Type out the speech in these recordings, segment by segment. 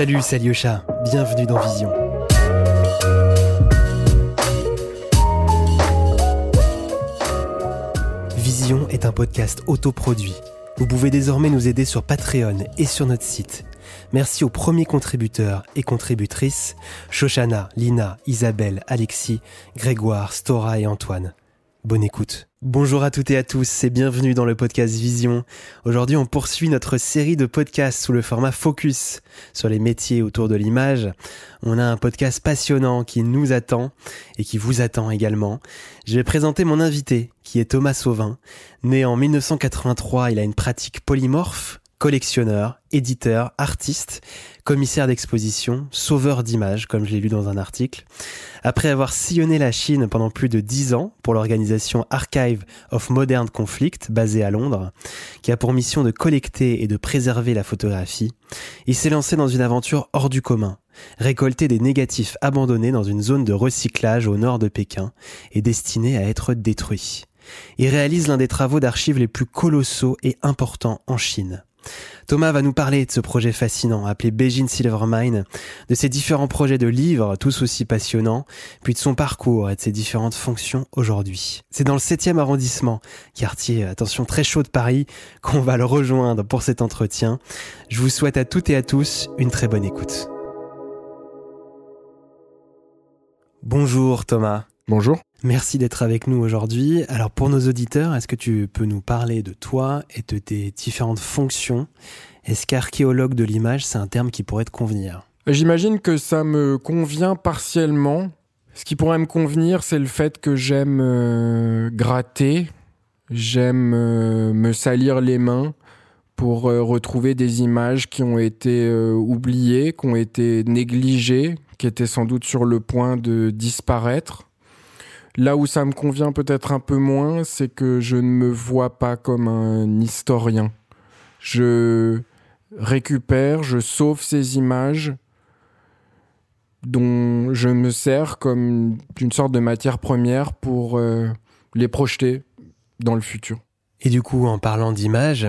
Salut, c'est Alyosha. Bienvenue dans Vision. Vision est un podcast autoproduit. Vous pouvez désormais nous aider sur Patreon et sur notre site. Merci aux premiers contributeurs et contributrices Shoshana, Lina, Isabelle, Alexis, Grégoire, Stora et Antoine. Bonne écoute. Bonjour à toutes et à tous et bienvenue dans le podcast Vision. Aujourd'hui, on poursuit notre série de podcasts sous le format Focus sur les métiers autour de l'image. On a un podcast passionnant qui nous attend et qui vous attend également. Je vais présenter mon invité qui est Thomas Sauvin. Né en 1983, il a une pratique polymorphe collectionneur, éditeur, artiste, commissaire d'exposition, sauveur d'images, comme je l'ai lu dans un article. Après avoir sillonné la Chine pendant plus de dix ans pour l'organisation Archive of Modern Conflict, basée à Londres, qui a pour mission de collecter et de préserver la photographie, il s'est lancé dans une aventure hors du commun, récolter des négatifs abandonnés dans une zone de recyclage au nord de Pékin et destinés à être détruits. Il réalise l'un des travaux d'archives les plus colossaux et importants en Chine. Thomas va nous parler de ce projet fascinant appelé Beijing Silvermine, de ses différents projets de livres, tous aussi passionnants, puis de son parcours et de ses différentes fonctions aujourd'hui. C'est dans le 7e arrondissement, quartier, attention, très chaud de Paris, qu'on va le rejoindre pour cet entretien. Je vous souhaite à toutes et à tous une très bonne écoute. Bonjour Thomas. Bonjour. Merci d'être avec nous aujourd'hui. Alors pour nos auditeurs, est-ce que tu peux nous parler de toi et de tes différentes fonctions? Est-ce qu'archéologue de l'image, c'est un terme qui pourrait te convenir? J'imagine que ça me convient partiellement. Ce qui pourrait me convenir, c'est le fait que j'aime euh, gratter, j'aime euh, me salir les mains pour euh, retrouver des images qui ont été oubliées, qui ont été négligées, qui étaient sans doute sur le point de disparaître. Là où ça me convient peut-être un peu moins, c'est que je ne me vois pas comme un historien. Je récupère, je sauve ces images dont je me sers comme d'une sorte de matière première pour euh, les projeter dans le futur. Et du coup, en parlant d'images,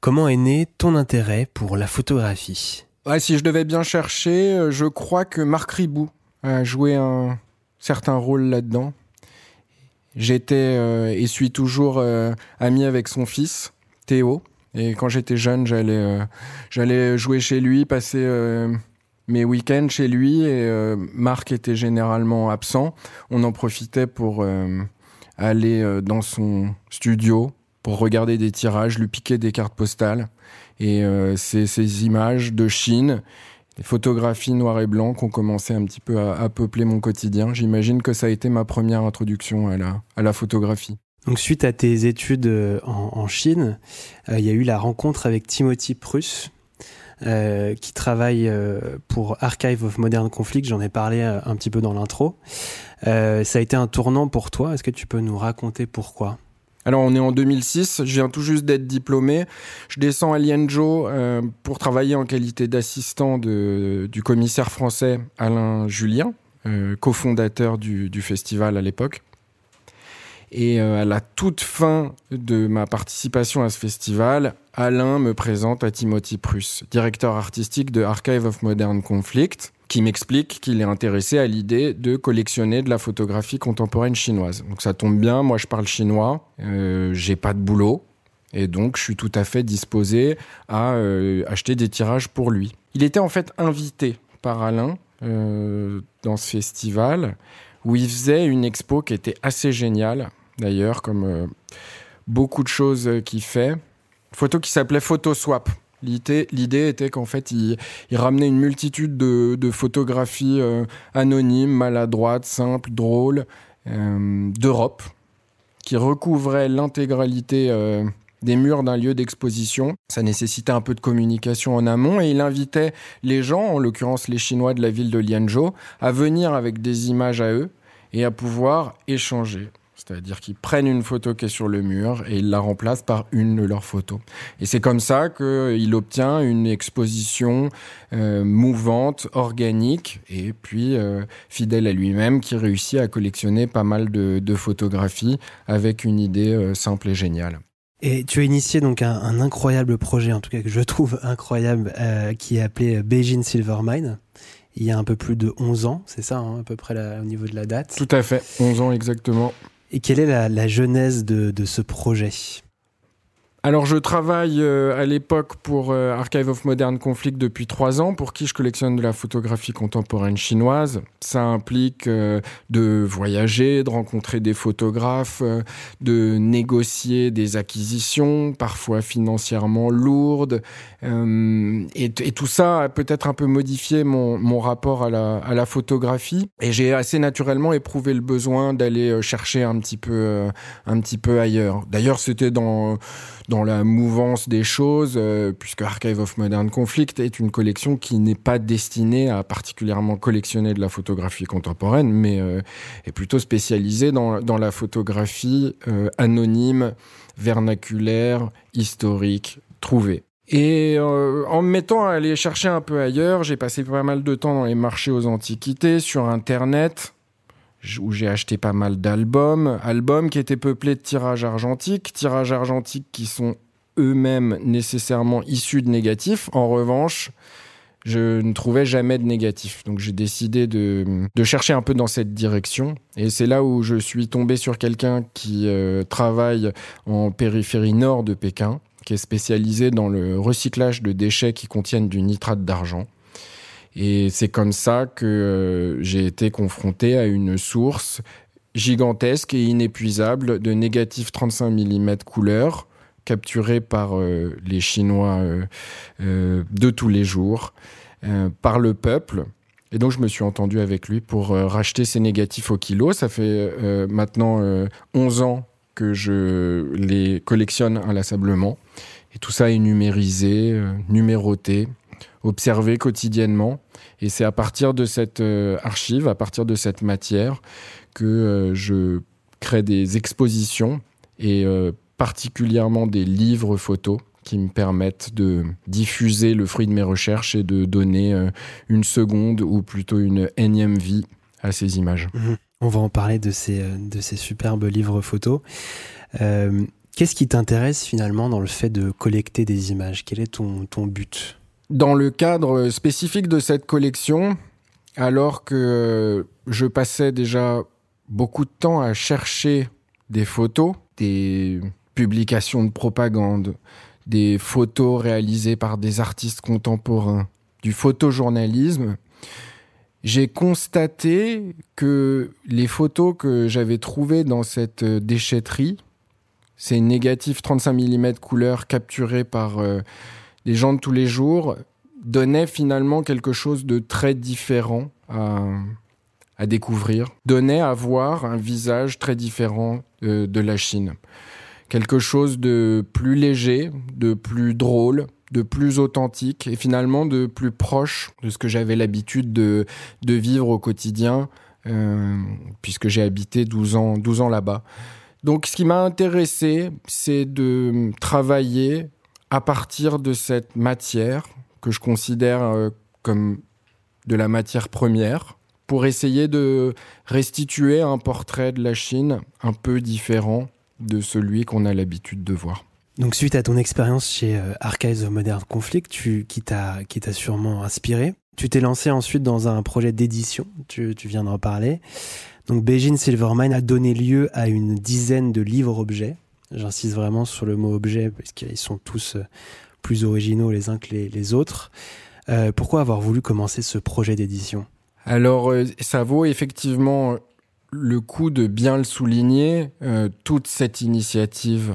comment est né ton intérêt pour la photographie? Si je devais bien chercher, euh, je crois que Marc Ribou a joué un certain rôle là-dedans. J'étais euh, et suis toujours euh, ami avec son fils, Théo. Et quand j'étais jeune, j'allais euh, j'allais jouer chez lui, passer mes week-ends chez lui. Et Marc était généralement absent. On en profitait pour aller dans son studio pour regarder des tirages, lui piquer des cartes postales. Et c'est ces images de Chine les photographies noir et blanc qui ont commencé un petit peu à, peupler mon quotidien. J'imagine que ça a été ma première introduction à la, à la photographie. Donc suite à tes études euh, en, Chine, euh, il y a eu la rencontre avec Timothy Pruss, euh, qui travaille pour Archive of Modern Conflict. J'en ai parlé un petit peu dans l'intro. ça a été un tournant pour toi. Est-ce que tu peux nous raconter pourquoi? Alors on est en 2006, je viens tout juste d'être diplômé. Je descends à Lienzhou euh, pour travailler en qualité d'assistant du commissaire français Alain Julien, euh, cofondateur du, festival à l'époque. Et euh, à la toute fin de ma participation à ce festival, Alain me présente à Timothy Pruss, directeur artistique de Archive of Modern Conflict, qui m'explique qu'il est intéressé à l'idée de collectionner de la photographie contemporaine chinoise. Donc ça tombe bien, moi je parle chinois, euh, j'ai pas de boulot, et donc je suis tout à fait disposé à euh, acheter des tirages pour lui. Il était en fait invité par Alain euh, dans ce festival, où il faisait une expo qui était assez géniale, d'ailleurs, comme beaucoup de choses qu'il fait. Photo qui s'appelait Photoswap. L'idée était qu'en fait, il, ramenait une multitude de, photographies euh, anonymes, maladroites, simples, drôles, euh, d'Europe, qui recouvraient l'intégralité euh, des murs d'un lieu d'exposition. Ça nécessitait un peu de communication en amont et il invitait les gens, en l'occurrence les Chinois de la ville de Lianzhou, à venir avec des images à eux et à pouvoir échanger. C'est-à-dire qu'ils prennent une photo qui est sur le mur et ils la remplacent par une de leurs photos. Et c'est comme ça qu'il obtient une exposition euh, mouvante, organique et puis euh, fidèle à lui-même qui réussit à collectionner pas mal de, photographies avec une idée euh, simple et géniale. Et tu as initié donc un, incroyable projet, en tout cas que je trouve incroyable, qui est appelé Beijing Silver Mine. Il y a un peu plus de 11 ans, c'est ça, hein, à peu près au niveau de la date. Tout à fait, 11 ans exactement. Et quelle est la, genèse de ce projet? Alors je travaille euh, à l'époque pour euh, Archive of Modern Conflict depuis trois ans, pour qui je collectionne de la photographie contemporaine chinoise. Ça implique euh, de voyager, de rencontrer des photographes, de négocier des acquisitions, parfois financièrement lourdes. Et, tout ça a peut-être un peu modifié mon, rapport à la, à la, photographie. Et j'ai assez naturellement éprouvé le besoin d'aller chercher un petit peu, un petit peu ailleurs. D'ailleurs, c'était dans la mouvance des choses, euh, puisque Archive of Modern Conflict est une collection qui n'est pas destinée à particulièrement collectionner de la photographie contemporaine, mais euh, est plutôt spécialisée dans, dans la photographie euh, anonyme, vernaculaire, historique, trouvée. Et en me mettant à aller chercher un peu ailleurs, j'ai passé pas mal de temps dans les marchés aux antiquités, sur Internet, où j'ai acheté pas mal d'albums, albums qui étaient peuplés de tirages argentiques, tirages argentiques qui sont eux-mêmes nécessairement issus de négatifs. En revanche, je ne trouvais jamais de négatifs. Donc j'ai décidé de, chercher un peu dans cette direction. Et c'est là où je suis tombé sur quelqu'un qui euh, travaille en périphérie nord de Pékin, qui est spécialisé dans le recyclage de déchets qui contiennent du nitrate d'argent. Et c'est comme ça que euh, j'ai été confronté à une source gigantesque et inépuisable de négatifs 35 mm couleur capturés par euh, les Chinois euh, de tous les jours, par le peuple. Et donc je me suis entendu avec lui pour racheter ces négatifs au kilo. Ça fait maintenant 11 ans que je les collectionne inlassablement. Et tout ça est numérisé, numéroté, observé quotidiennement. Et c'est à partir de cette euh, archive, à partir de cette matière, que euh, je crée des expositions et euh, particulièrement des livres photos qui me permettent de diffuser le fruit de mes recherches et de donner une seconde ou plutôt une énième vie à ces images. Mhm. On va en parler de ces, de ces superbes livres photos. Qu'est-ce qui t'intéresse finalement dans le fait de collecter des images? Quel est ton, ton but? Dans le cadre spécifique de cette collection, alors que je passais déjà beaucoup de temps à chercher des photos, des publications de propagande, des photos réalisées par des artistes contemporains, du photojournalisme, j'ai constaté que les photos que j'avais trouvées dans cette déchetterie, ces négatifs 35 mm couleur capturés par euh, les gens de tous les jours donnaient finalement quelque chose de très différent à, découvrir, donnaient à voir un visage très différent de, de la Chine. Quelque chose de plus léger, de plus drôle, de plus authentique et finalement de plus proche de ce que j'avais l'habitude de, vivre au quotidien, euh, puisque j'ai habité 12 ans, 12 ans là-bas. Donc ce qui m'a intéressé, c'est de travailler à partir de cette matière que je considère euh, comme de la matière première pour essayer de restituer un portrait de la Chine un peu différent de celui qu'on a l'habitude de voir. Donc suite à ton expérience chez euh, Archives of Modern Conflict, tu, qui t'a sûrement inspiré, tu t'es lancé ensuite dans un projet d'édition, tu, tu viens d'en parler. Donc Beijing Silvermine a donné lieu à une dizaine de livres-objets J'insiste vraiment sur le mot objet parce qu'ils sont tous euh, plus originaux les uns que les, autres. Euh, pourquoi avoir voulu commencer ce projet d'édition? Alors, euh, ça vaut effectivement le coup de bien le souligner. toute cette initiative,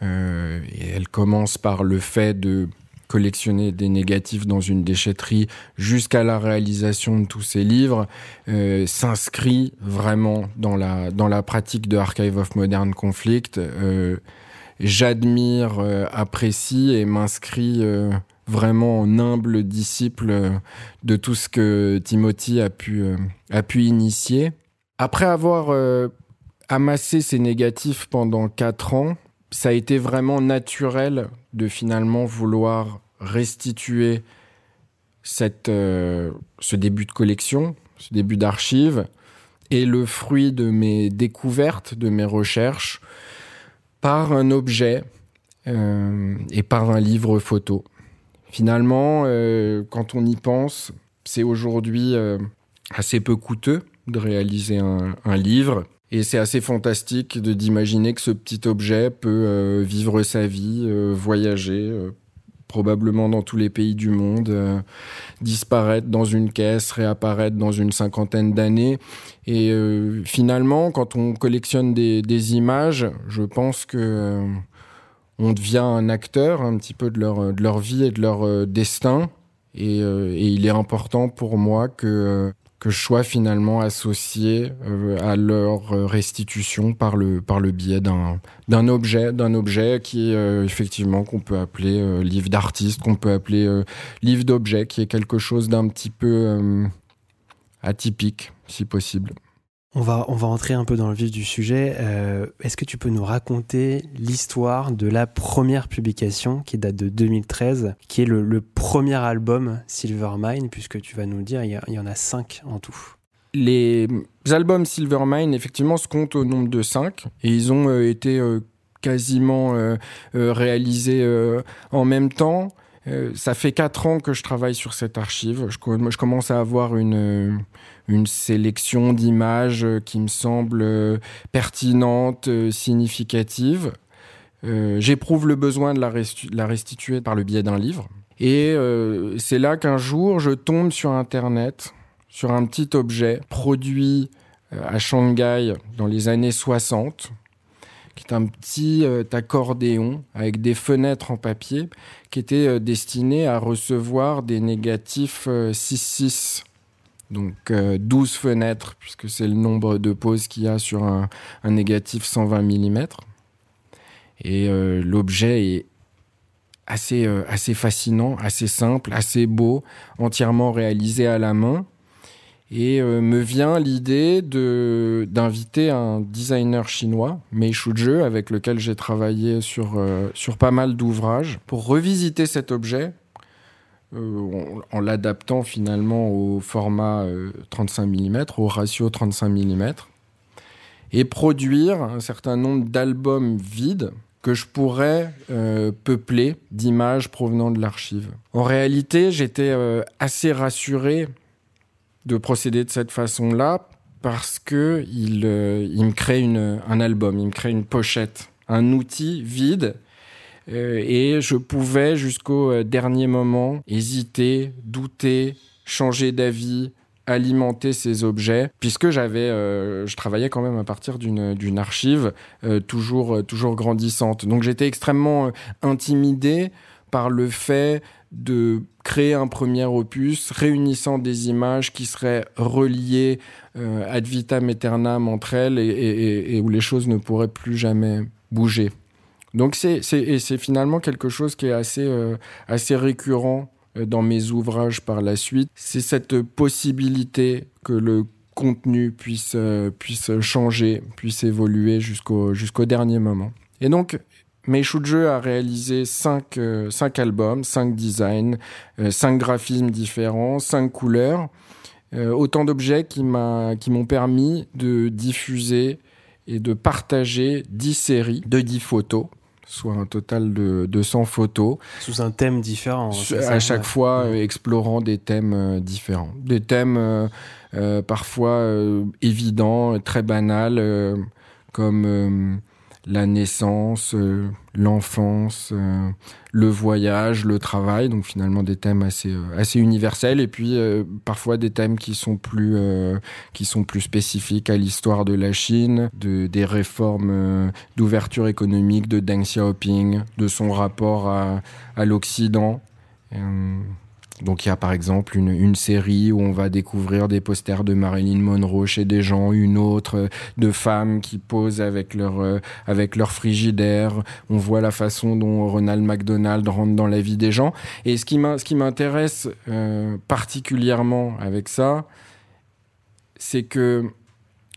elle commence par le fait de collectionner des négatifs dans une déchetterie jusqu'à la réalisation de tous ces livres euh, s'inscrit vraiment dans la, dans la pratique de Archive of Modern Conflict. Euh, J'admire, euh, apprécie et m'inscris euh, vraiment en humble disciple de tout ce que Timothy a pu, a pu initier. Après avoir amassé ces négatifs pendant quatre ans, ça a été vraiment naturel de finalement vouloir restituer cette, euh, ce début de collection, ce début d'archives, et le fruit de mes découvertes, de mes recherches, par un objet et par un livre photo. Finalement, quand on y pense, c'est aujourd'hui assez peu coûteux de réaliser un livre. Et c'est assez fantastique de d'imaginer que ce petit objet peut euh, vivre sa vie, euh, voyager, euh, probablement dans tous les pays du monde, disparaître dans une caisse, réapparaître dans une cinquantaine d'années. Et finalement, quand on collectionne des, des, images, je pense que on devient un acteur un petit peu de leur, de leur vie et de leur destin. Et, et, il est important pour moi que que je sois finalement associé euh, à leur restitution par le, par le biais d'un, d'un objet, d'un objet qui euh, effectivement qu'on peut appeler euh, livre d'artiste, qu'on peut appeler livre d'objet, qui est quelque chose d'un petit peu atypique, si possible. On va, on va entrer un peu dans le vif du sujet. Euh, est-ce que tu peux nous raconter l'histoire de la première publication qui date de 2013, qui est le, premier album Silvermine, puisque tu vas nous le dire, il y, en a cinq en tout. Les albums Silvermine, effectivement, se comptent au nombre de cinq, et ils ont euh, été euh, quasiment réalisés en même temps. ça fait quatre ans que je travaille sur cette archive. Je, je commence à avoir une une sélection d'images euh, qui me semble euh, pertinente, euh, significative. J'éprouve le besoin de la, restituer par le biais d'un livre. Et c'est là qu'un jour, je tombe sur Internet, sur un petit objet produit à Shanghai dans les années 60, qui est un petit accordéon avec des fenêtres en papier, qui était destiné à recevoir des négatifs 6-6 donc 12 euh, fenêtres, puisque c'est le nombre de poses qu'il y a sur un, négatif 120 mm. Et euh, l'objet est assez, euh, assez fascinant, assez simple, assez beau, entièrement réalisé à la main. Et me vient l'idée d'inviter un designer chinois, Mei Shuzhe, avec lequel j'ai travaillé sur, sur pas mal d'ouvrages, pour revisiter cet objet euh, en, l'adaptant finalement au format 35 euh, mm, au ratio 35 mm, et produire un certain nombre d'albums vides que je pourrais euh, peupler d'images provenant de l'archive. En réalité, j'étais assez rassuré de procéder de cette façon-là parce que il, me crée un album, il me crée une pochette, un outil vide euh, et je pouvais jusqu'au euh, dernier moment hésiter, douter, changer d'avis, alimenter ces objets, puisque j'avais, euh, je travaillais quand même à partir d'une archive toujours toujours grandissante. Donc j'étais extrêmement intimidé par le fait de créer un premier opus réunissant des images qui seraient reliées ad vitam aeternam entre elles et où les choses ne pourraient plus jamais bouger. Donc c'est finalement quelque chose qui est assez, euh, assez récurrent euh, dans mes ouvrages par la suite. C'est cette possibilité que le contenu puisse, euh, puisse changer, puisse évoluer jusqu'au jusqu'au dernier moment. Et donc, Meishuju a réalisé cinq, cinq albums, cinq designs, cinq graphismes différents, cinq couleurs, autant d'objets qui m'ont permis de diffuser et de partager dix séries de dix photos soit un total de 200 photos. Sous un thème différent. À chaque fois, euh, explorant des thèmes euh, différents. Des thèmes euh, parfois évidents, très banals, comme la naissance, euh, l'enfance, euh, le voyage, le travail, donc finalement des thèmes assez euh, assez universels et puis parfois des thèmes qui sont plus qui sont plus spécifiques à l'histoire de la Chine, de des réformes d'ouverture économique de Deng Xiaoping, de son rapport à, à l'Occident. Donc il y a par exemple une, une, série où on va découvrir des posters de Marilyn Monroe chez des gens, une autre euh, de femmes qui posent avec leur euh, avec leur frigidaire. On voit la façon dont Ronald McDonald rentre dans la vie des gens. Et ce qui m'intéresse euh, particulièrement avec ça, c'est que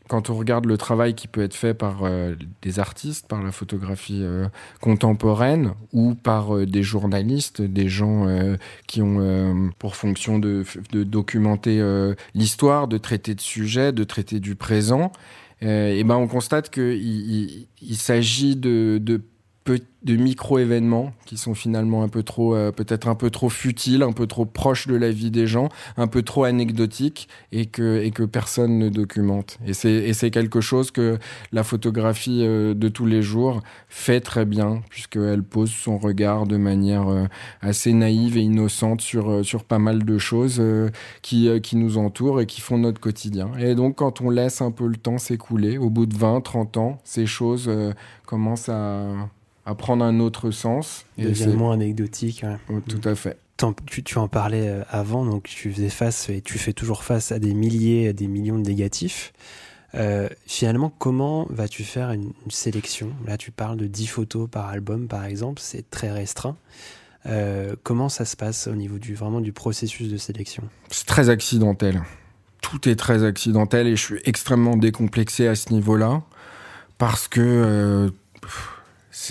quand on regarde le travail qui peut être fait par euh, des artistes, par la photographie euh, contemporaine ou par euh, des journalistes, des gens qui ont pour fonction de, documenter l'histoire, de traiter de sujets, de traiter du présent, et ben on constate qu'il il, il, s'agit de, de de micro-événements qui sont finalement un peu trop, euh, peut-être un peu trop futiles, un peu trop proches de la vie des gens, un peu trop anecdotiques et que, et que personne ne documente. Et c'est quelque chose que la photographie euh, de tous les jours fait très bien, puisqu'elle pose son regard de manière euh, assez naïve et innocente sur, sur pas mal de choses qui, qui nous entourent et qui font notre quotidien. Et donc, quand on laisse un peu le temps s'écouler, au bout de 20, 30 ans, ces choses commencent à à prendre un autre sens. Devient moins anecdotique. Tout à fait. Tu, tu, en parlais euh, avant, donc tu faisais face et tu fais toujours face à des milliers, à des millions de négatifs. Euh, finalement, comment vas-tu faire une, sélection? Là, tu parles de 10 photos par album, par exemple, c'est très restreint. Euh, comment ça se passe au niveau du, vraiment du processus de sélection? C'est très accidentel. Tout est très accidentel et je suis extrêmement décomplexé à ce niveau-là parce que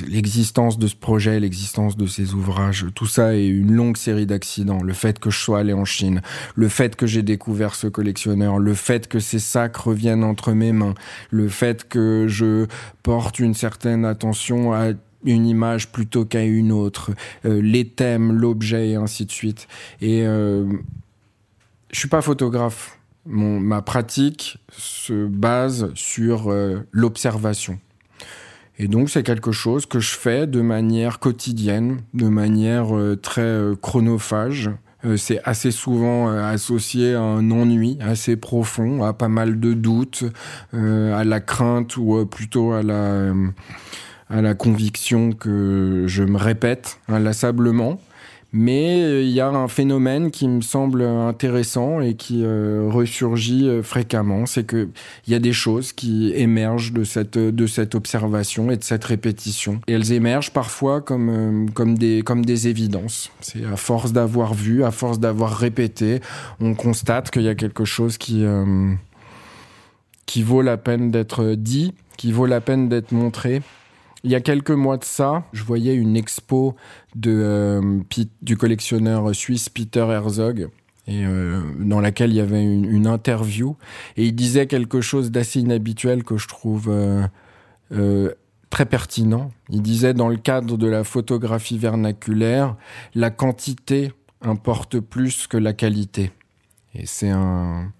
l'existence de ce projet, l'existence de ces ouvrages, tout ça est une longue série d'accidents. Le fait que je sois allé en Chine, le fait que j'ai découvert ce collectionneur, le fait que ces sacs reviennent entre mes mains, le fait que je porte une certaine attention à une image plutôt qu'à une autre, euh, les thèmes, l'objet et ainsi de suite. Et euh, je suis pas photographe. Mon, ma pratique se base sur euh, l'observation. Et donc c'est quelque chose que je fais de manière quotidienne, de manière euh, très euh, chronophage. Euh, c'est assez souvent associé à un ennui assez profond, à pas mal de doutes, à la crainte ou plutôt à la, à la conviction que je me répète inlassablement. Mais euh, il y a un phénomène qui me semble intéressant et qui euh, ressurgit euh, fréquemment, c'est qu'il y a des choses qui émergent de cette, de cette observation et de cette répétition. Et elles émergent parfois comme, comme, des, comme des évidences. C'est à force d'avoir vu, à force d'avoir répété, on constate qu'il y a quelque chose qui, qui vaut la peine d'être dit, qui vaut la peine d'être montré il y a quelques mois de ça, je voyais une expo de, euh, du collectionneur suisse Peter Herzog. Et euh, dans laquelle il y avait une, interview et il disait quelque chose d'assez inhabituel que je trouve euh, très pertinent. Il disait dans le cadre de la photographie vernaculaire, la quantité importe plus que la qualité. Et c'est un,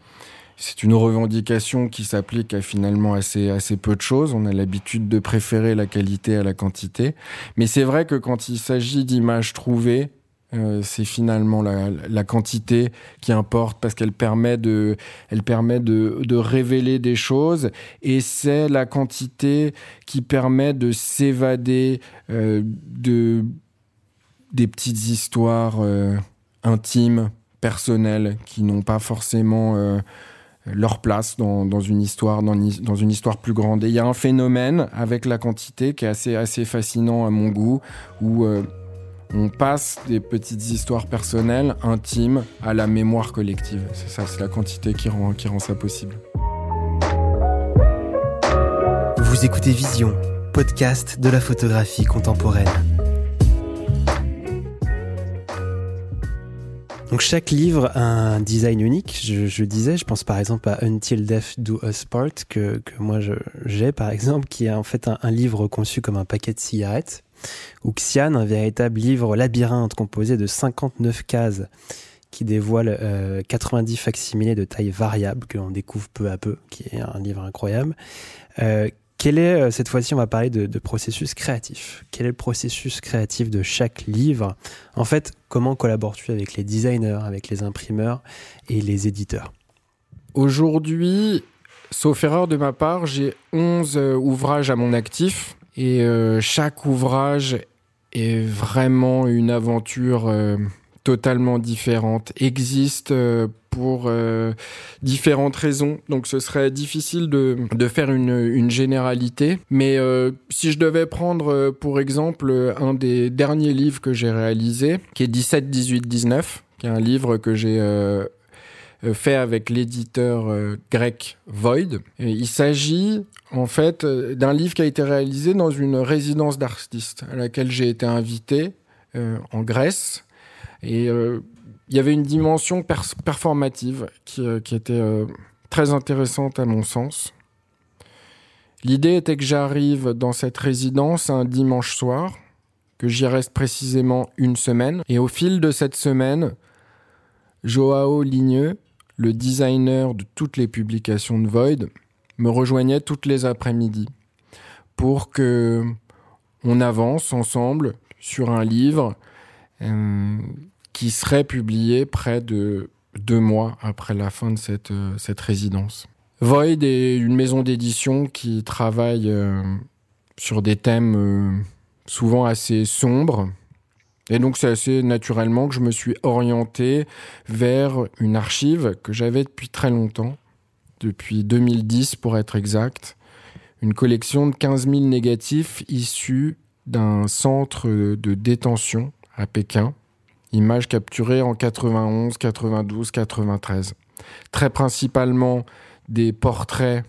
c'est une revendication qui s'applique à finalement assez, assez peu de choses. On a l'habitude de préférer la qualité à la quantité. Mais c'est vrai que quand il s'agit d'images trouvées, euh, c'est finalement la, la, quantité qui importe parce qu'elle permet de, elle permet de, de révéler des choses et c'est la quantité qui permet de s'évader euh, de des petites histoires euh, intimes, personnelles qui n'ont pas forcément euh, leur place dans, une histoire, dans, une histoire plus grande. Et il y a un phénomène avec la quantité qui est assez, assez fascinant à mon goût, où euh, on passe des petites histoires personnelles, intimes, à la mémoire collective. C'est ça, c'est la quantité qui rend, qui rend ça possible. Vous écoutez Vision, podcast de la photographie contemporaine. Donc chaque livre a un design unique. Je, disais, je pense par exemple à Until Death Do Us Part que, que moi j'ai par exemple, qui est en fait un, livre conçu comme un paquet de cigarettes. Ou Xian, un véritable livre labyrinthe composé de 59 cases qui dévoile 90 euh, facsimilés de taille variable que l'on découvre peu à peu, qui est un livre incroyable. Euh, quel est, euh, cette fois-ci, on va parler de, processus créatif. Quel est le processus créatif de chaque livre? En fait, comment collabores-tu avec les designers, avec les imprimeurs et les éditeurs? Aujourd'hui, sauf erreur de ma part, j'ai 11 euh, ouvrages à mon actif et euh, chaque ouvrage est vraiment une aventure totalement différente, existe euh, pour euh, différentes raisons. Donc ce serait difficile de, faire une, généralité. Mais euh, si je devais prendre pour exemple un des derniers livres que j'ai réalisé, qui est 17, 18, 19, qui est un livre que j'ai fait avec l'éditeur grec Void. il s'agit en fait d'un livre qui a été réalisé dans une résidence d'artistes à laquelle j'ai été invité en Grèce et euh, il y avait une dimension performative qui, euh, était euh, très intéressante à mon sens. L'idée était que j'arrive dans cette résidence un dimanche soir, que j'y reste précisément une semaine, et au fil de cette semaine, Joao Ligneux, le designer de toutes les publications de Void, me rejoignait toutes les après-midi pour que on avance ensemble sur un livre qui serait publié près de deux mois après la fin de cette, euh, cette résidence. Void est une maison d'édition qui travaille euh, sur des thèmes souvent assez sombres. Et donc c'est assez naturellement que je me suis orienté vers une archive que j'avais depuis très longtemps, depuis 2010 pour être exact, une collection de 15 000 négatifs issus d'un centre de détention à Pékin, images capturées en 91, 92, 93. Très principalement des portraits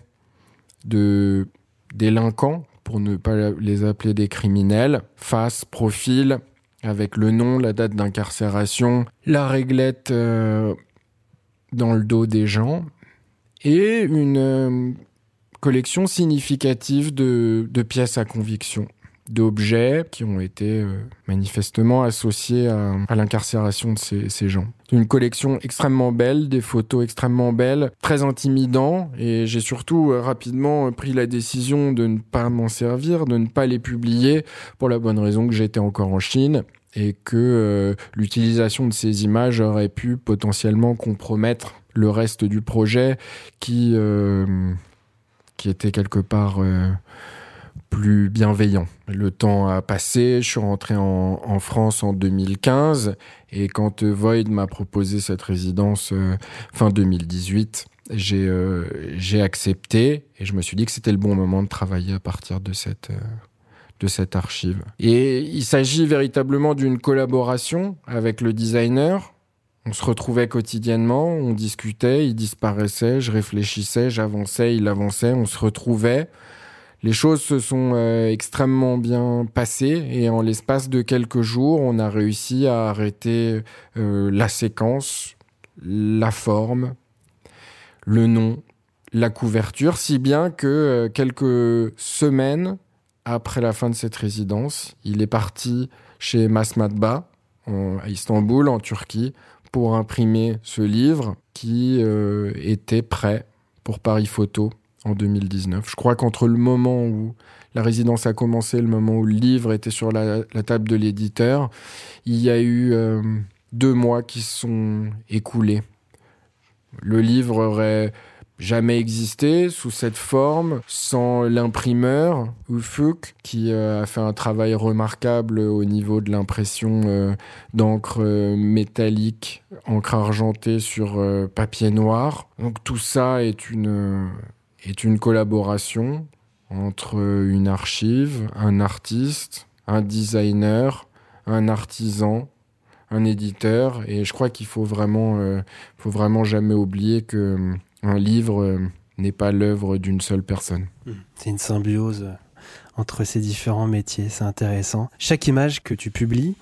de délinquants, pour ne pas les appeler des criminels, face, profil, avec le nom, la date d'incarcération, la réglette euh, dans le dos des gens, et une euh, collection significative de, pièces à conviction d'objets qui ont été euh, manifestement associés à, l'incarcération de ces, gens. Une collection extrêmement belle, des photos extrêmement belles, très intimidant, et j'ai surtout euh, rapidement pris la décision de ne pas m'en servir, de ne pas les publier, pour la bonne raison que j'étais encore en Chine et que euh, l'utilisation de ces images aurait pu potentiellement compromettre le reste du projet qui qui était quelque part euh, plus bienveillant. Le temps a passé, je suis rentré en, France en 2015 et quand Void m'a proposé cette résidence euh, fin 2018, j'ai euh, j'ai accepté et je me suis dit que c'était le bon moment de travailler à partir de cette de cette archive. Et il s'agit véritablement d'une collaboration avec le designer on se retrouvait quotidiennement, on discutait, il disparaissait, je réfléchissais, j'avançais, il avançait, on se retrouvait. Les choses se sont euh, extrêmement bien passées et en l'espace de quelques jours, on a réussi à arrêter euh, la séquence, la forme, le nom, la couverture, si bien que euh, quelques semaines après la fin de cette résidence, il est parti chez Masmatba, à Istanbul, en Turquie, pour imprimer ce livre qui était prêt pour Paris Photo en 2019. Je crois qu'entre le moment où la résidence a commencé, le moment où le livre était sur la, table de l'éditeur, il y a eu euh, deux mois qui sont écoulés. Le livre aurait jamais existé sous cette forme sans l'imprimeur Ufuk qui euh, a fait un travail remarquable au niveau de l'impression euh, d'encre métallique, encre argentée sur papier noir. Donc tout ça est une est une collaboration entre une archive, un artiste, un designer, un artisan, un éditeur et je crois qu'il faut vraiment faut vraiment jamais oublier que un livre euh, n'est pas l'œuvre d'une seule personne. Mmh. C'est une symbiose euh, entre ces différents métiers, c'est intéressant. Chaque image que tu publies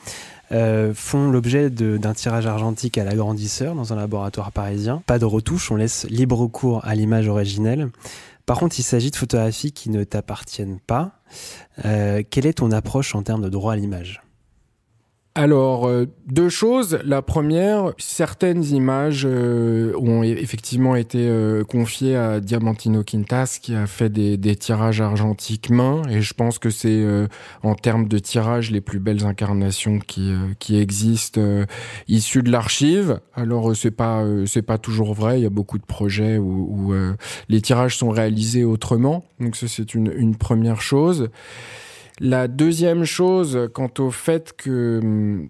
euh, font l'objet d'un tirage argentique à l'agrandisseur dans un laboratoire parisien. Pas de retouche, on laisse libre cours à l'image originelle. Par contre, il s'agit de photographies qui ne t'appartiennent pas. quelle est ton approche en termes de droit à l'image? Alors, euh, deux choses. La première, certaines images euh, ont effectivement été euh, confiées à Diamantino Quintas, qui a fait des, tirages argentiques main, et je pense que c'est, en termes de tirages, les plus belles incarnations qui, qui existent issues de l'archive. Alors, c'est pas c'est pas toujours vrai. Il y a beaucoup de projets où, les tirages sont réalisés autrement. Donc, c'est une, une première chose. La deuxième chose, quant au fait que hum,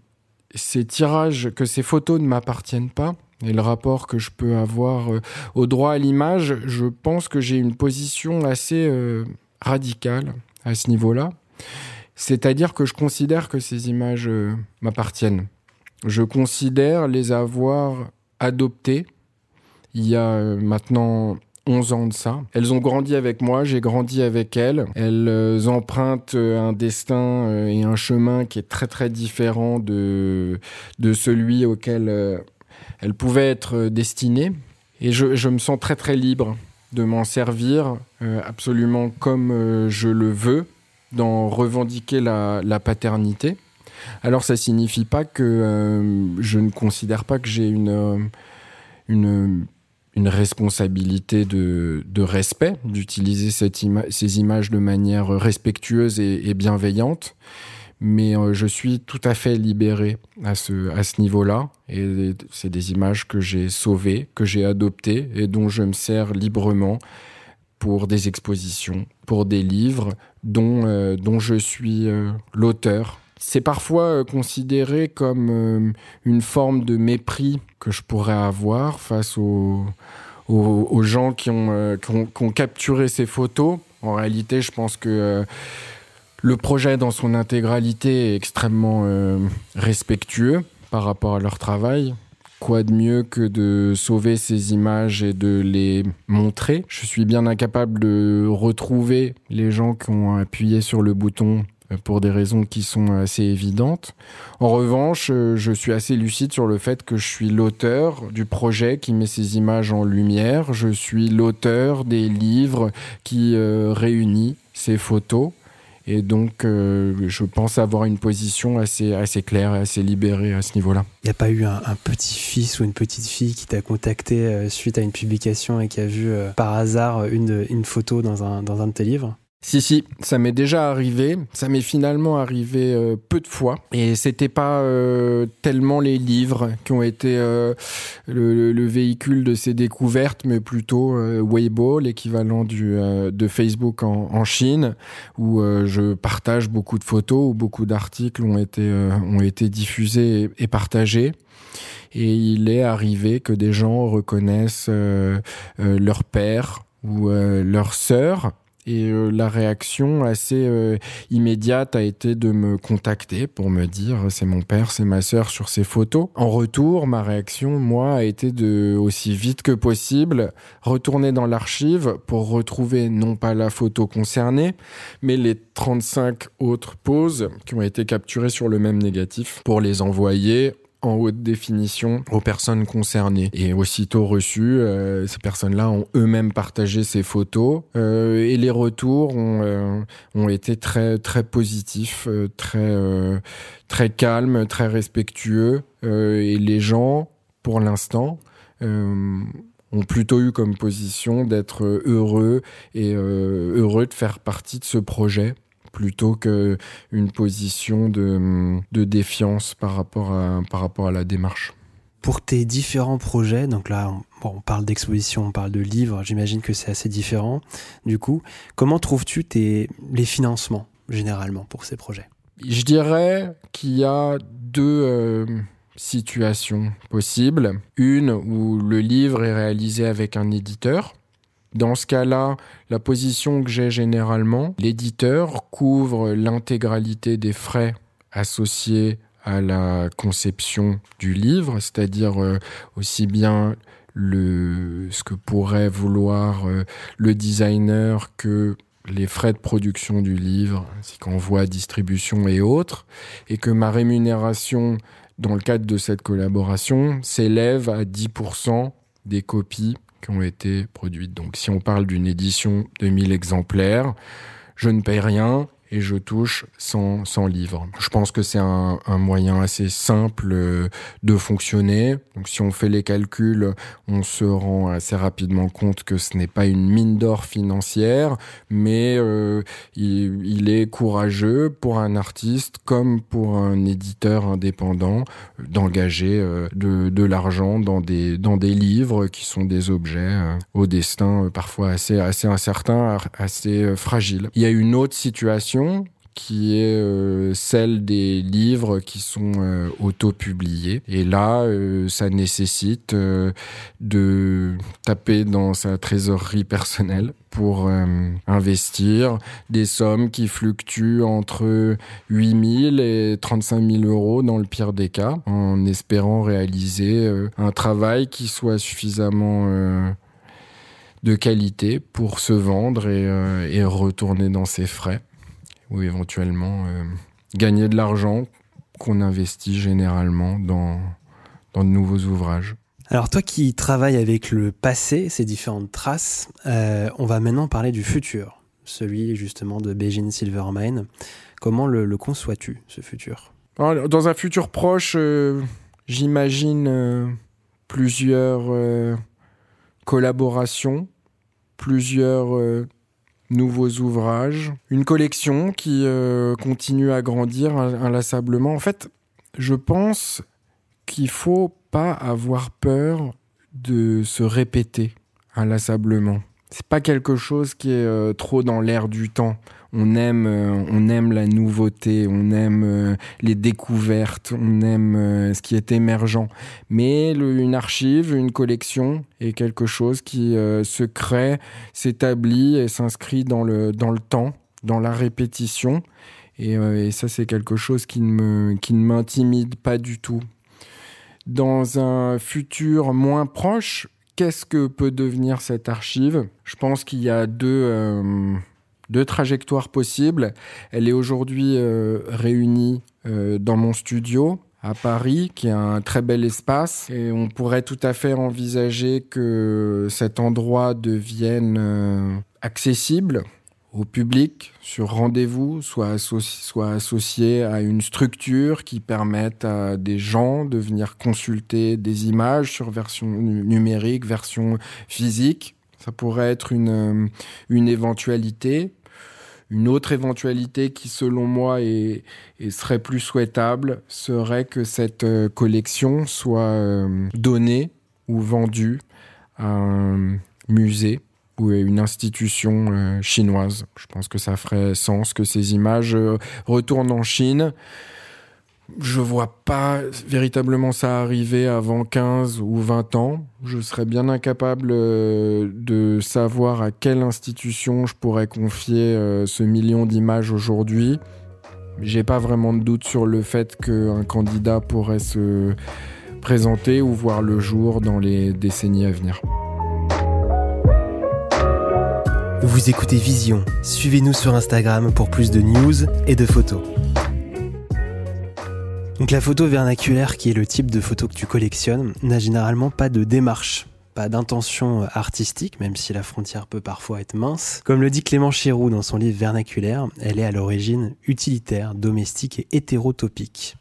ces tirages, que ces photos ne m'appartiennent pas, et le rapport que je peux avoir euh, au droit à l'image, je pense que j'ai une position assez euh, radicale à ce niveau-là. C'est-à-dire que je considère que ces images euh, m'appartiennent. Je considère les avoir adoptées il y a maintenant 11 ans de ça. Elles ont grandi avec moi, j'ai grandi avec elles. Elles euh, empruntent euh, un destin euh, et un chemin qui est très très différent de, de celui auquel elles pouvaient être destinées. Et je, je me sens très très libre de m'en servir absolument comme je le veux, d'en revendiquer la, paternité. Alors ça signifie pas que je ne considère pas que j'ai une, une une responsabilité de, respect, d'utiliser ces images de manière respectueuse et, bienveillante. Mais euh, je suis tout à fait libéré à ce, à ce niveau-là. Et c'est des images que j'ai sauvées, que j'ai adoptées et dont je me sers librement pour des expositions, pour des livres dont, euh, dont je suis euh, l'auteur c'est parfois euh, considéré comme euh, une forme de mépris que je pourrais avoir face aux, gens euh, qui ont, capturé ces photos. En réalité, je pense que le projet dans son intégralité est extrêmement respectueux par rapport à leur travail. Quoi de mieux que de sauver ces images et de les montrer? Je suis bien incapable de retrouver les gens qui ont appuyé sur le bouton pour des raisons qui sont assez évidentes. En revanche, euh, je suis assez lucide sur le fait que je suis l'auteur du projet qui met ces images en lumière. Je suis l'auteur des livres qui euh, réunit ces photos. Et donc, euh, je pense avoir une position assez, assez claire et assez libérée à ce niveau-là. Il n'y a pas eu un, petit-fils ou une petite-fille qui t'a contacté suite à une publication et qui a vu par hasard une, une photo dans un, dans un de tes livres? Si, si, ça m'est déjà arrivé. Ça m'est finalement arrivé euh, peu de fois. Et c'était pas euh, tellement les livres qui ont été euh, le, véhicule de ces découvertes, mais plutôt Weibo, l'équivalent de Facebook en, Chine, où je partage beaucoup de photos, où beaucoup d'articles ont été, ont été diffusés et, partagés. Et il est arrivé que des gens reconnaissent leur père ou leur sœur et euh, la réaction assez euh, immédiate a été de me contacter pour me dire c'est mon père, c'est ma sœur sur ces photos. En retour, ma réaction, moi, a été de aussi vite que possible retourner dans l'archive pour retrouver non pas la photo concernée, mais les 35 autres poses qui ont été capturées sur le même négatif pour les envoyer en haute définition aux personnes concernées. Et aussitôt reçu, euh, ces personnes-là ont eux-mêmes partagé ces photos euh, et les retours ont, euh, ont été très très positifs, très très calmes, très respectueux. et les gens, pour l'instant, ont plutôt eu comme position d'être heureux et heureux de faire partie de ce projet plutôt qu'une position de, défiance par rapport, à, par rapport à la démarche. Pour tes différents projets, donc là, on, on parle d'exposition, on parle de livres, j'imagine que c'est assez différent. Du coup, comment trouves-tu tes, les financements généralement pour ces projets? Je dirais qu'il y a deux euh, situations possibles. Une où le livre est réalisé avec un éditeur, dans ce cas-là, la position que j'ai généralement, l'éditeur couvre l'intégralité des frais associés à la conception du livre, c'est-à-dire euh, aussi bien le, ce que pourrait vouloir euh, le designer que les frais de production du livre, ainsi qu'envoi, distribution et autres, et que ma rémunération dans le cadre de cette collaboration s'élève à 10% des copies qui ont été produites. Donc si on parle d'une édition de 1000 exemplaires, je ne paye rien et je touche 100, 100 livres. Je pense que c'est un, moyen assez simple euh, de fonctionner. Donc si on fait les calculs, on se rend assez rapidement compte que ce n'est pas une mine d'or financière, mais euh, il, est courageux pour un artiste comme pour un éditeur indépendant d'engager euh, de, l'argent dans des, dans des livres qui sont des objets au destin parfois assez, assez incertain, assez fragile. Il y a une autre situation qui est euh, celle des livres qui sont euh, auto-publiés. Et là, euh, ça nécessite de taper dans sa trésorerie personnelle pour investir des sommes qui fluctuent entre 8 000 et 35 000 euros dans le pire des cas, en espérant réaliser un travail qui soit suffisamment de qualité pour se vendre et retourner dans ses frais ou éventuellement euh, gagner de l'argent qu'on investit généralement dans, dans de nouveaux ouvrages. Alors toi qui travailles avec le passé, ces différentes traces, euh, on va maintenant parler du futur, celui justement de Beijing Silvermine. Comment le, conçois-tu, ce futur? Dans un futur proche, euh, j'imagine plusieurs collaborations, plusieurs nouveaux ouvrages, une collection qui continue à grandir inlassablement. En fait, je pense qu'il faut pas avoir peur de se répéter inlassablement. C'est pas quelque chose qui est euh, trop dans l'air du temps. On aime, euh, on aime la nouveauté, on aime euh, les découvertes, on aime ce qui est émergent. Mais une archive, une collection est quelque chose qui se crée, s'établit et s'inscrit dans le, dans le temps, dans la répétition. Et, et ça, c'est quelque chose qui ne me, qui ne m'intimide pas du tout dans un futur moins proche, qu'est-ce que peut devenir cette archive? Je pense qu'il y a deux, euh, trajectoires possibles. Elle est aujourd'hui euh, réunie euh, dans mon studio à Paris, qui est un très bel espace. Et on pourrait tout à fait envisager que cet endroit devienne accessible au public sur rendez-vous, soit, associé à une structure qui permette à des gens de venir consulter des images sur version numérique, version physique. Ça pourrait être une, euh, une éventualité. Une autre éventualité qui, selon moi, est, serait plus souhaitable serait que cette euh, collection soit euh, donnée ou vendue à un musée ou une institution euh, chinoise. Je pense que ça ferait sens que ces images euh, retournent en Chine. Je vois pas véritablement ça arriver avant 15 ou 20 ans. Je serais bien incapable euh, de savoir à quelle institution je pourrais confier ce million d'images aujourd'hui. J'ai pas vraiment de doute sur le fait qu'un candidat pourrait se présenter ou voir le jour dans les décennies à venir. Vous écoutez Vision. Suivez-nous sur Instagram pour plus de news et de photos. Donc la photo vernaculaire, qui est le type de photo que tu collectionnes, n'a généralement pas de démarche, pas d'intention artistique, même si la frontière peut parfois être mince. Comme le dit Clément Chéroux dans son livre Vernaculaire, elle est à l'origine utilitaire, domestique et hétérotopique.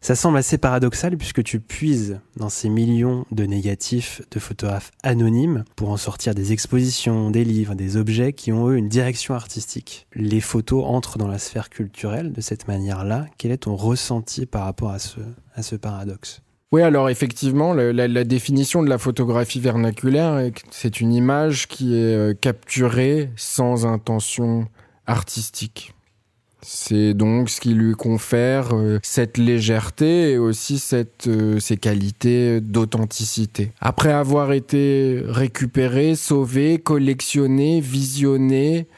Ça semble assez paradoxal puisque tu puises dans ces millions de négatifs de photographes anonymes pour en sortir des expositions, des livres, des objets qui ont eu une direction artistique. Les photos entrent dans la sphère culturelle de cette manière-là. Quel est ton ressenti par rapport à ce, paradoxe? Oui, alors effectivement, la, définition de la photographie vernaculaire, c'est une image qui est euh, capturée sans intention artistique. C'est donc ce qui lui confère euh, cette légèreté et aussi cette, euh, ces qualités d'authenticité. Après avoir été récupéré, sauvé, collectionné, visionné,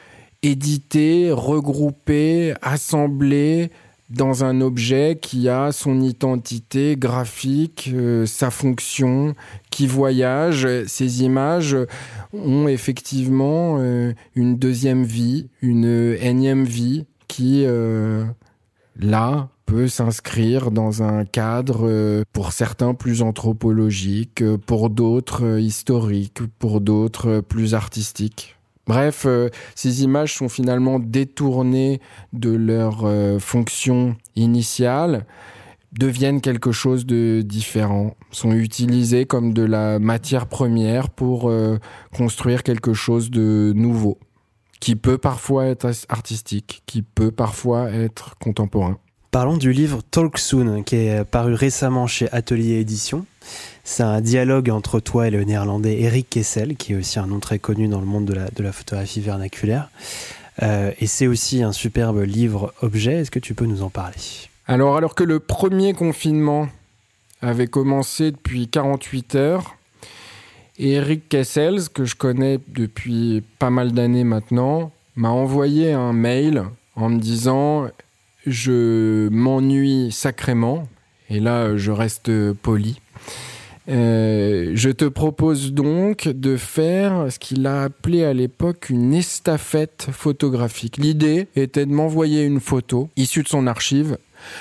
édité, regroupé, assemblé dans un objet qui a son identité graphique, euh, sa fonction, qui voyage, ces images ont effectivement une deuxième vie, une énième vie qui, euh, là, peut s'inscrire dans un cadre, euh, pour certains plus anthropologique, pour d'autres historique, pour d'autres plus artistique. Bref, euh, ces images sont finalement détournées de leur fonction initiale, deviennent quelque chose de différent, sont utilisées comme de la matière première pour construire quelque chose de nouveau qui peut parfois être artistique, qui peut parfois être contemporain. Parlons du livre Talk Soon, qui est paru récemment chez Atelier Édition. C'est un dialogue entre toi et le néerlandais Eric Kessel, qui est aussi un nom très connu dans le monde de la, de la photographie vernaculaire. Euh, et c'est aussi un superbe livre objet. Est-ce que tu peux nous en parler? Alors, alors que le premier confinement avait commencé depuis 48 heures, Eric Kessels, que je connais depuis pas mal d'années maintenant, m'a envoyé un mail en me disant Je m'ennuie sacrément, et là je reste poli. Euh, je te propose donc de faire ce qu'il a appelé à l'époque une estafette photographique. L'idée était de m'envoyer une photo issue de son archive.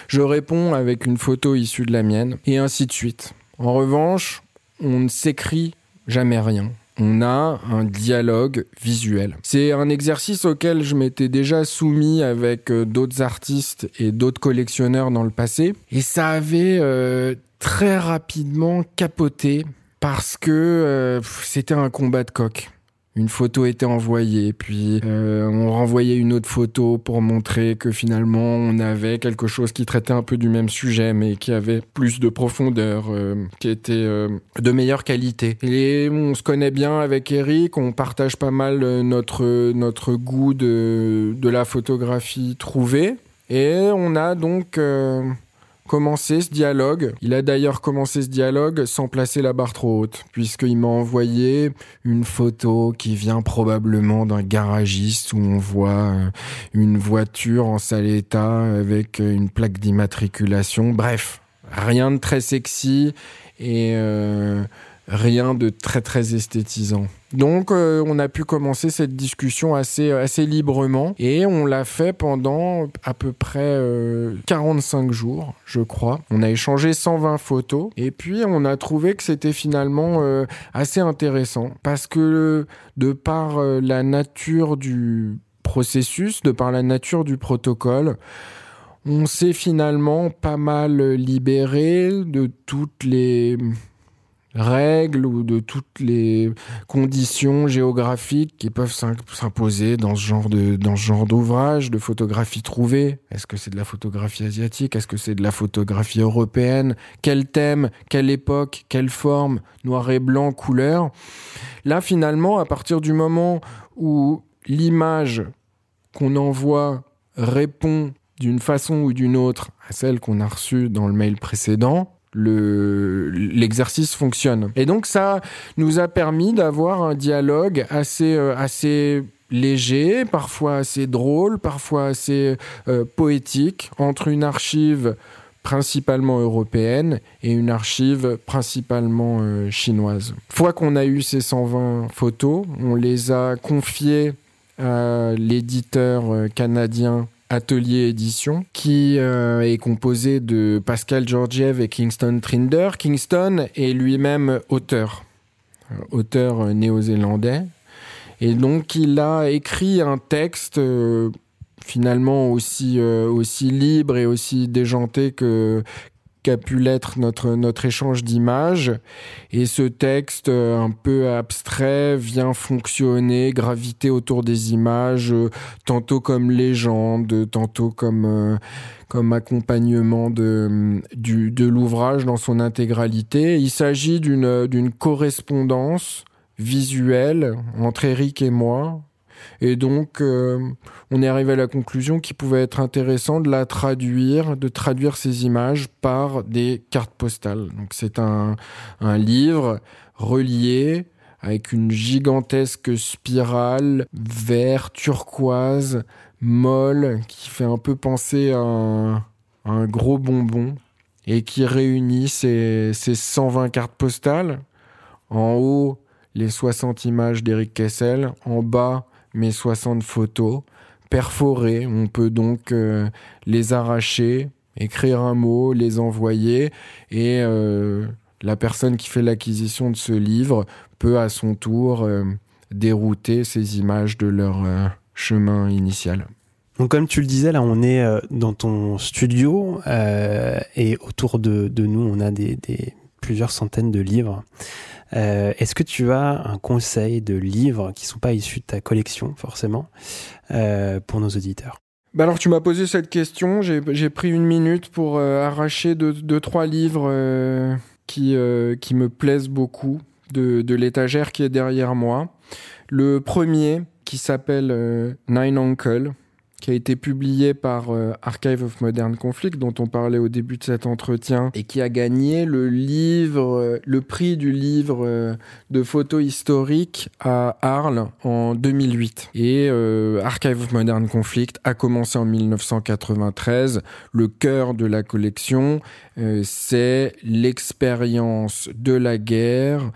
Je réponds avec une photo issue de la mienne, et ainsi de suite. En revanche, on ne s'écrit jamais rien. On a un dialogue visuel. C'est un exercice auquel je m'étais déjà soumis avec euh, d'autres artistes et d'autres collectionneurs dans le passé. Et ça avait euh, très rapidement capoté parce que euh, c'était un combat de coq. Une photo était envoyée, puis euh, on renvoyait une autre photo pour montrer que finalement on avait quelque chose qui traitait un peu du même sujet, mais qui avait plus de profondeur, euh, qui était euh, de meilleure qualité. Et on se connaît bien avec Eric, on partage pas mal notre goût de la photographie trouvée, et on a donc commencé ce dialogue. Il a d'ailleurs commencé ce dialogue sans placer la barre trop haute, puisqu'il m'a envoyé une photo qui vient probablement d'un garagiste où on voit euh, une voiture en sale état avec une plaque d'immatriculation. Bref, rien de très sexy et euh, rien de très très esthétisant. Donc euh, on a pu commencer cette discussion assez, assez librement. Et on l'a fait pendant à peu près 45 euh, jours, je crois. On a échangé 120 photos. Et puis on a trouvé que c'était finalement euh, assez intéressant. Parce que de par la nature du processus, de par la nature du protocole, on s'est finalement pas mal libéré de toutes les règles ou de toutes les conditions géographiques qui peuvent s'imposer dans ce genre de dans ce genre d'ouvrage de photographie trouvée. Est-ce que c'est de la photographie asiatique? Est-ce que c'est de la photographie européenne? Quel thème? Quelle époque? Quelle forme? Noir et blanc couleur. Là finalement à partir du moment où l'image qu'on envoie répond d'une façon ou d'une autre à celle qu'on a reçue dans le mail précédent le l'exercice fonctionne. Et donc ça nous a permis d'avoir un dialogue assez euh, assez léger, parfois assez drôle, parfois assez euh, poétique entre une archive principalement européenne et une archive principalement euh, chinoise. Fois qu'on a eu ces 120 photos, on les a confiées à l'éditeur canadien Atelier Édition, qui euh, est composé de Pascal Georgiev et Kingston Trinder. Kingston est lui-même auteur, euh, auteur néo-zélandais. Et donc il a écrit un texte euh, finalement aussi, aussi libre et aussi déjanté que, qu'a pu l'être notre, notre échange d'images. Et ce texte euh, un peu abstrait vient fonctionner, graviter autour des images, euh, tantôt comme légende, tantôt comme, euh, comme accompagnement de, du, de l'ouvrage dans son intégralité. Il s'agit d'une correspondance visuelle entre Eric et moi, et donc, euh, on est arrivé à la conclusion qu'il pouvait être intéressant de la traduire, de traduire ces images par des cartes postales. Donc, c'est un, livre relié avec une gigantesque spirale vert turquoise molle qui fait un peu penser à un, gros bonbon et qui réunit ces, ces 120 cartes postales. En haut, les 60 images d'Eric Kessel. En bas, mes 60 photos perforées. On peut donc euh, les arracher, écrire un mot, les envoyer et euh, la personne qui fait l'acquisition de ce livre peut à son tour euh, dérouter ces images de leur chemin initial. Donc comme tu le disais, là on est dans ton studio et autour de, nous on a des, plusieurs centaines de livres. Euh, est-ce que tu as un conseil de livres qui ne sont pas issus de ta collection, forcément, euh, pour nos auditeurs? Bah alors tu m'as posé cette question, j'ai pris une minute pour euh, arracher deux, trois livres qui, qui me plaisent beaucoup de, de l'étagère qui est derrière moi. Le premier qui s'appelle Nine Uncle, qui a été publié par euh, Archive of Modern Conflict, dont on parlait au début de cet entretien, et qui a gagné le livre, euh, le prix du livre euh, de photos historiques à Arles en 2008. Et Archive of Modern Conflict a commencé en 1993. Le cœur de la collection, c'est l'expérience de la guerre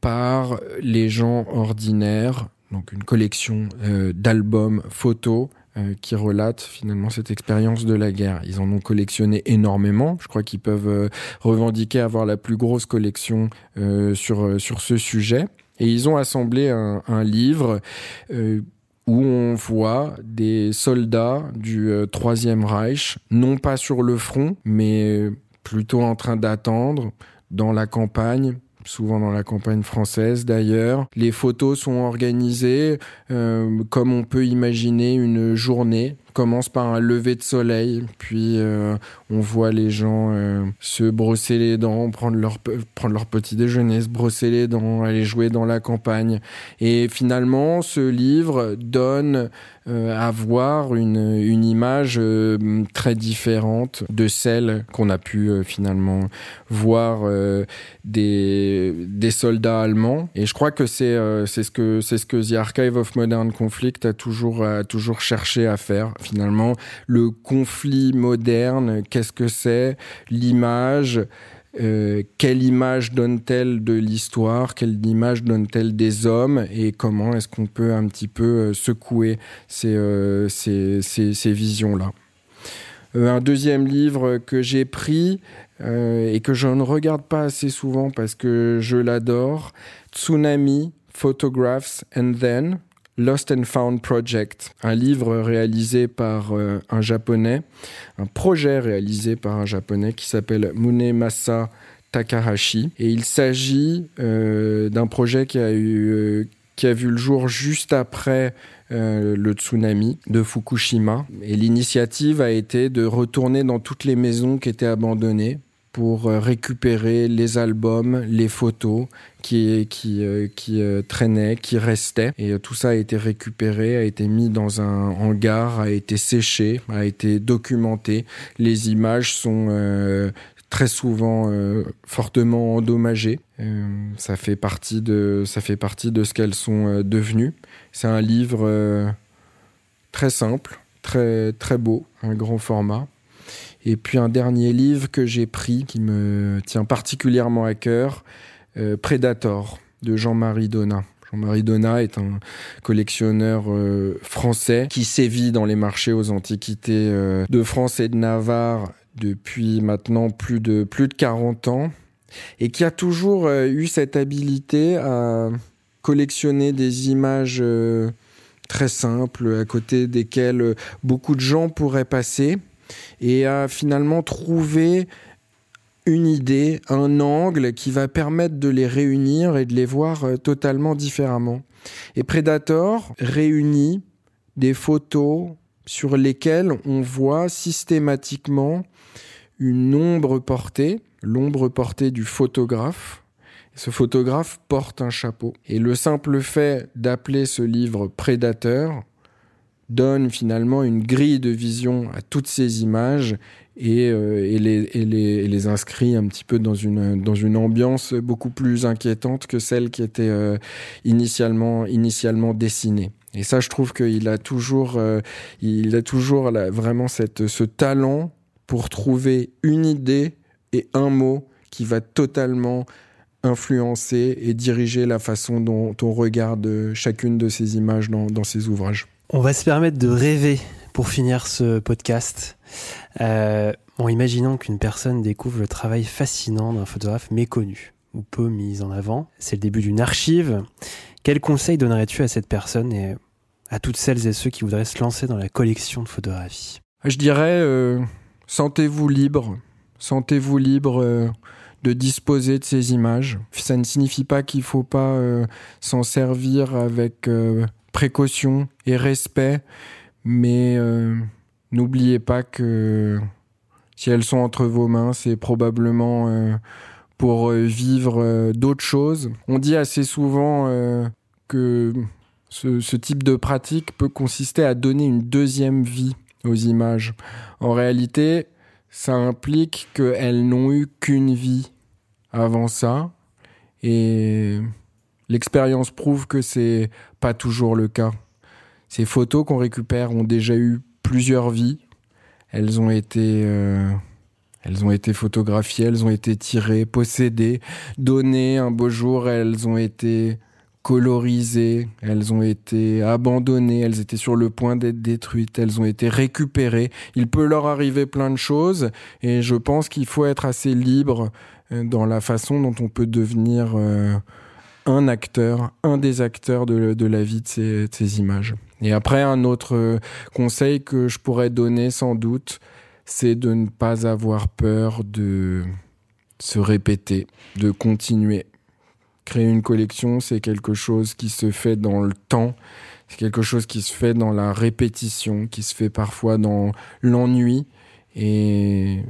par les gens ordinaires donc une collection d'albums photos euh, qui relatent finalement cette expérience de la guerre. Ils en ont collectionné énormément. Je crois qu'ils peuvent euh, revendiquer avoir la plus grosse collection euh, sur, sur ce sujet. Et ils ont assemblé un, un livre où on voit des soldats du Troisième Reich, non pas sur le front, mais plutôt en train d'attendre dans la campagne, souvent dans la campagne française d'ailleurs. Les photos sont organisées euh, comme on peut imaginer une journée commence par un lever de soleil, puis euh, on voit les gens euh, se brosser les dents, prendre leur, prendre leur petit déjeuner, se brosser les dents, aller jouer dans la campagne. Et finalement, ce livre donne euh, à voir une, une image très différente de celle qu'on a pu finalement voir des, des soldats allemands. Et je crois que c'est c'est ce que ce que The Archive of Modern Conflict a toujours a toujours cherché à faire finalement le conflit moderne, qu'est-ce que c'est, l'image, euh, quelle image donne-t-elle de l'histoire, quelle image donne-t-elle des hommes? Et comment est-ce qu'on peut un petit peu euh, secouer ces, euh, ces, ces, visions-là? un deuxième livre que j'ai pris et que je ne regarde pas assez souvent parce que je l'adore, Tsunami, Photographs and Then, Lost and Found Project, un livre réalisé par euh, un japonais, un projet réalisé par un japonais qui s'appelle Munemasa Takahashi. Et il s'agit euh, d'un projet qui a, eu, euh, qui a vu le jour juste après le tsunami de Fukushima. Et l'initiative a été de retourner dans toutes les maisons qui étaient abandonnées pour euh, récupérer les albums, les photos qui, euh, euh, traînaient, qui restaient. Et tout ça a été récupéré, a été mis dans un hangar, a été séché, a été documenté. Les images sont très souvent fortement endommagées. ça fait partie de ça fait partie de ce qu'elles sont devenues. C'est un livre très simple, très très beau, un grand format et puis un dernier livre que j'ai pris qui me tient particulièrement à cœur, euh, Predator de Jean-Marie Donat. Jean-Marie Donat est un collectionneur euh, français qui sévit dans les marchés aux antiquités euh, de France et de Navarre depuis maintenant plus de plus de 40 ans et qui a toujours eu cette habilité à collectionner des images très simples à côté desquelles beaucoup de gens pourraient passer et à finalement trouver une idée, un angle qui va permettre de les réunir et de les voir euh, totalement différemment. Et Predator réunit des photos sur lesquelles on voit systématiquement une ombre portée, l'ombre portée du photographe. Ce photographe porte un chapeau. Et le simple fait d'appeler ce livre Prédateur donne finalement une grille de vision à toutes ces images et, euh, les, inscrit un petit peu dans une, ambiance beaucoup plus inquiétante que celle qui était euh, initialement, initialement dessinée. Et ça, je trouve qu'il a toujours, euh, il a toujours vraiment cette, ce talent pour trouver une idée et un mot qui va totalement influencer et diriger la façon dont on regarde chacune de ces images dans ses ouvrages. On va se permettre de rêver pour finir ce podcast. Euh, en imaginant qu'une personne découvre le travail fascinant d'un photographe méconnu ou peu mis en avant. C'est le début d'une archive. Quel conseil donnerais-tu à cette personne et à toutes celles et ceux qui voudraient se lancer dans la collection de photographies? Je dirais, euh, sentez-vous libre. Sentez-vous libre. Euh, de disposer de ces images. Ça ne signifie pas qu'il ne faut pas s'en servir avec précaution et respect, mais euh, n'oubliez pas que si elles sont entre vos mains, c'est probablement euh, pour euh, vivre d'autres choses. On dit assez souvent que ce, ce, type de pratique peut consister à donner une deuxième vie aux images. En réalité, ça implique qu'elles n'ont eu qu'une vie avant ça. Et L'expérience prouve que c'est pas toujours le cas. Ces photos qu'on récupère ont déjà eu plusieurs vies. Elles ont été, euh, elles ont été photographiées, elles ont été tirées, possédées, données. Un beau jour, elles ont été colorisées, elles ont été abandonnées, elles étaient sur le point d'être détruites, elles ont été récupérées. Il peut leur arriver plein de choses et je pense qu'il faut être assez libre euh, dans la façon dont on peut devenir euh, un acteur, un des acteurs de, la vie de ces, images. Et après, un autre euh, conseil que je pourrais donner sans doute, c'est de ne pas avoir peur de se répéter, de continuer Créer une collection, c'est quelque chose qui se fait dans le temps, c'est quelque chose qui se fait dans la répétition, qui se fait parfois dans l'ennui. Et,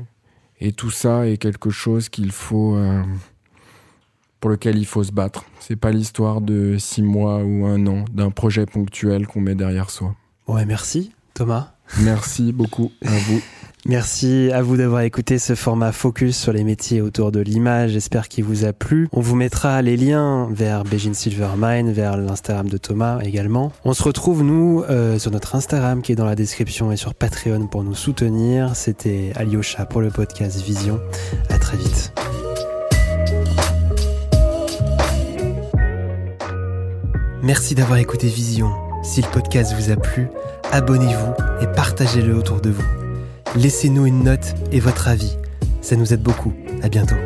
et tout ça est quelque chose qu'il faut, euh, pour lequel il faut se battre. C'est pas l'histoire de six mois ou un an, d'un projet ponctuel qu'on met derrière soi. Ouais, merci Thomas. Merci beaucoup à vous. Merci à vous d'avoir écouté ce format focus sur les métiers autour de l'image. J'espère qu'il vous a plu. On vous mettra les liens vers Beijing Silvermine, vers l'Instagram de Thomas également. On se retrouve nous euh, sur notre Instagram qui est dans la description et sur Patreon pour nous soutenir. C'était Alyosha pour le podcast Vision. À très vite. Merci d'avoir écouté Vision. Si le podcast vous a plu, abonnez-vous et partagez-le autour de vous. Laissez-nous une note et votre avis. Ça nous aide beaucoup. À bientôt.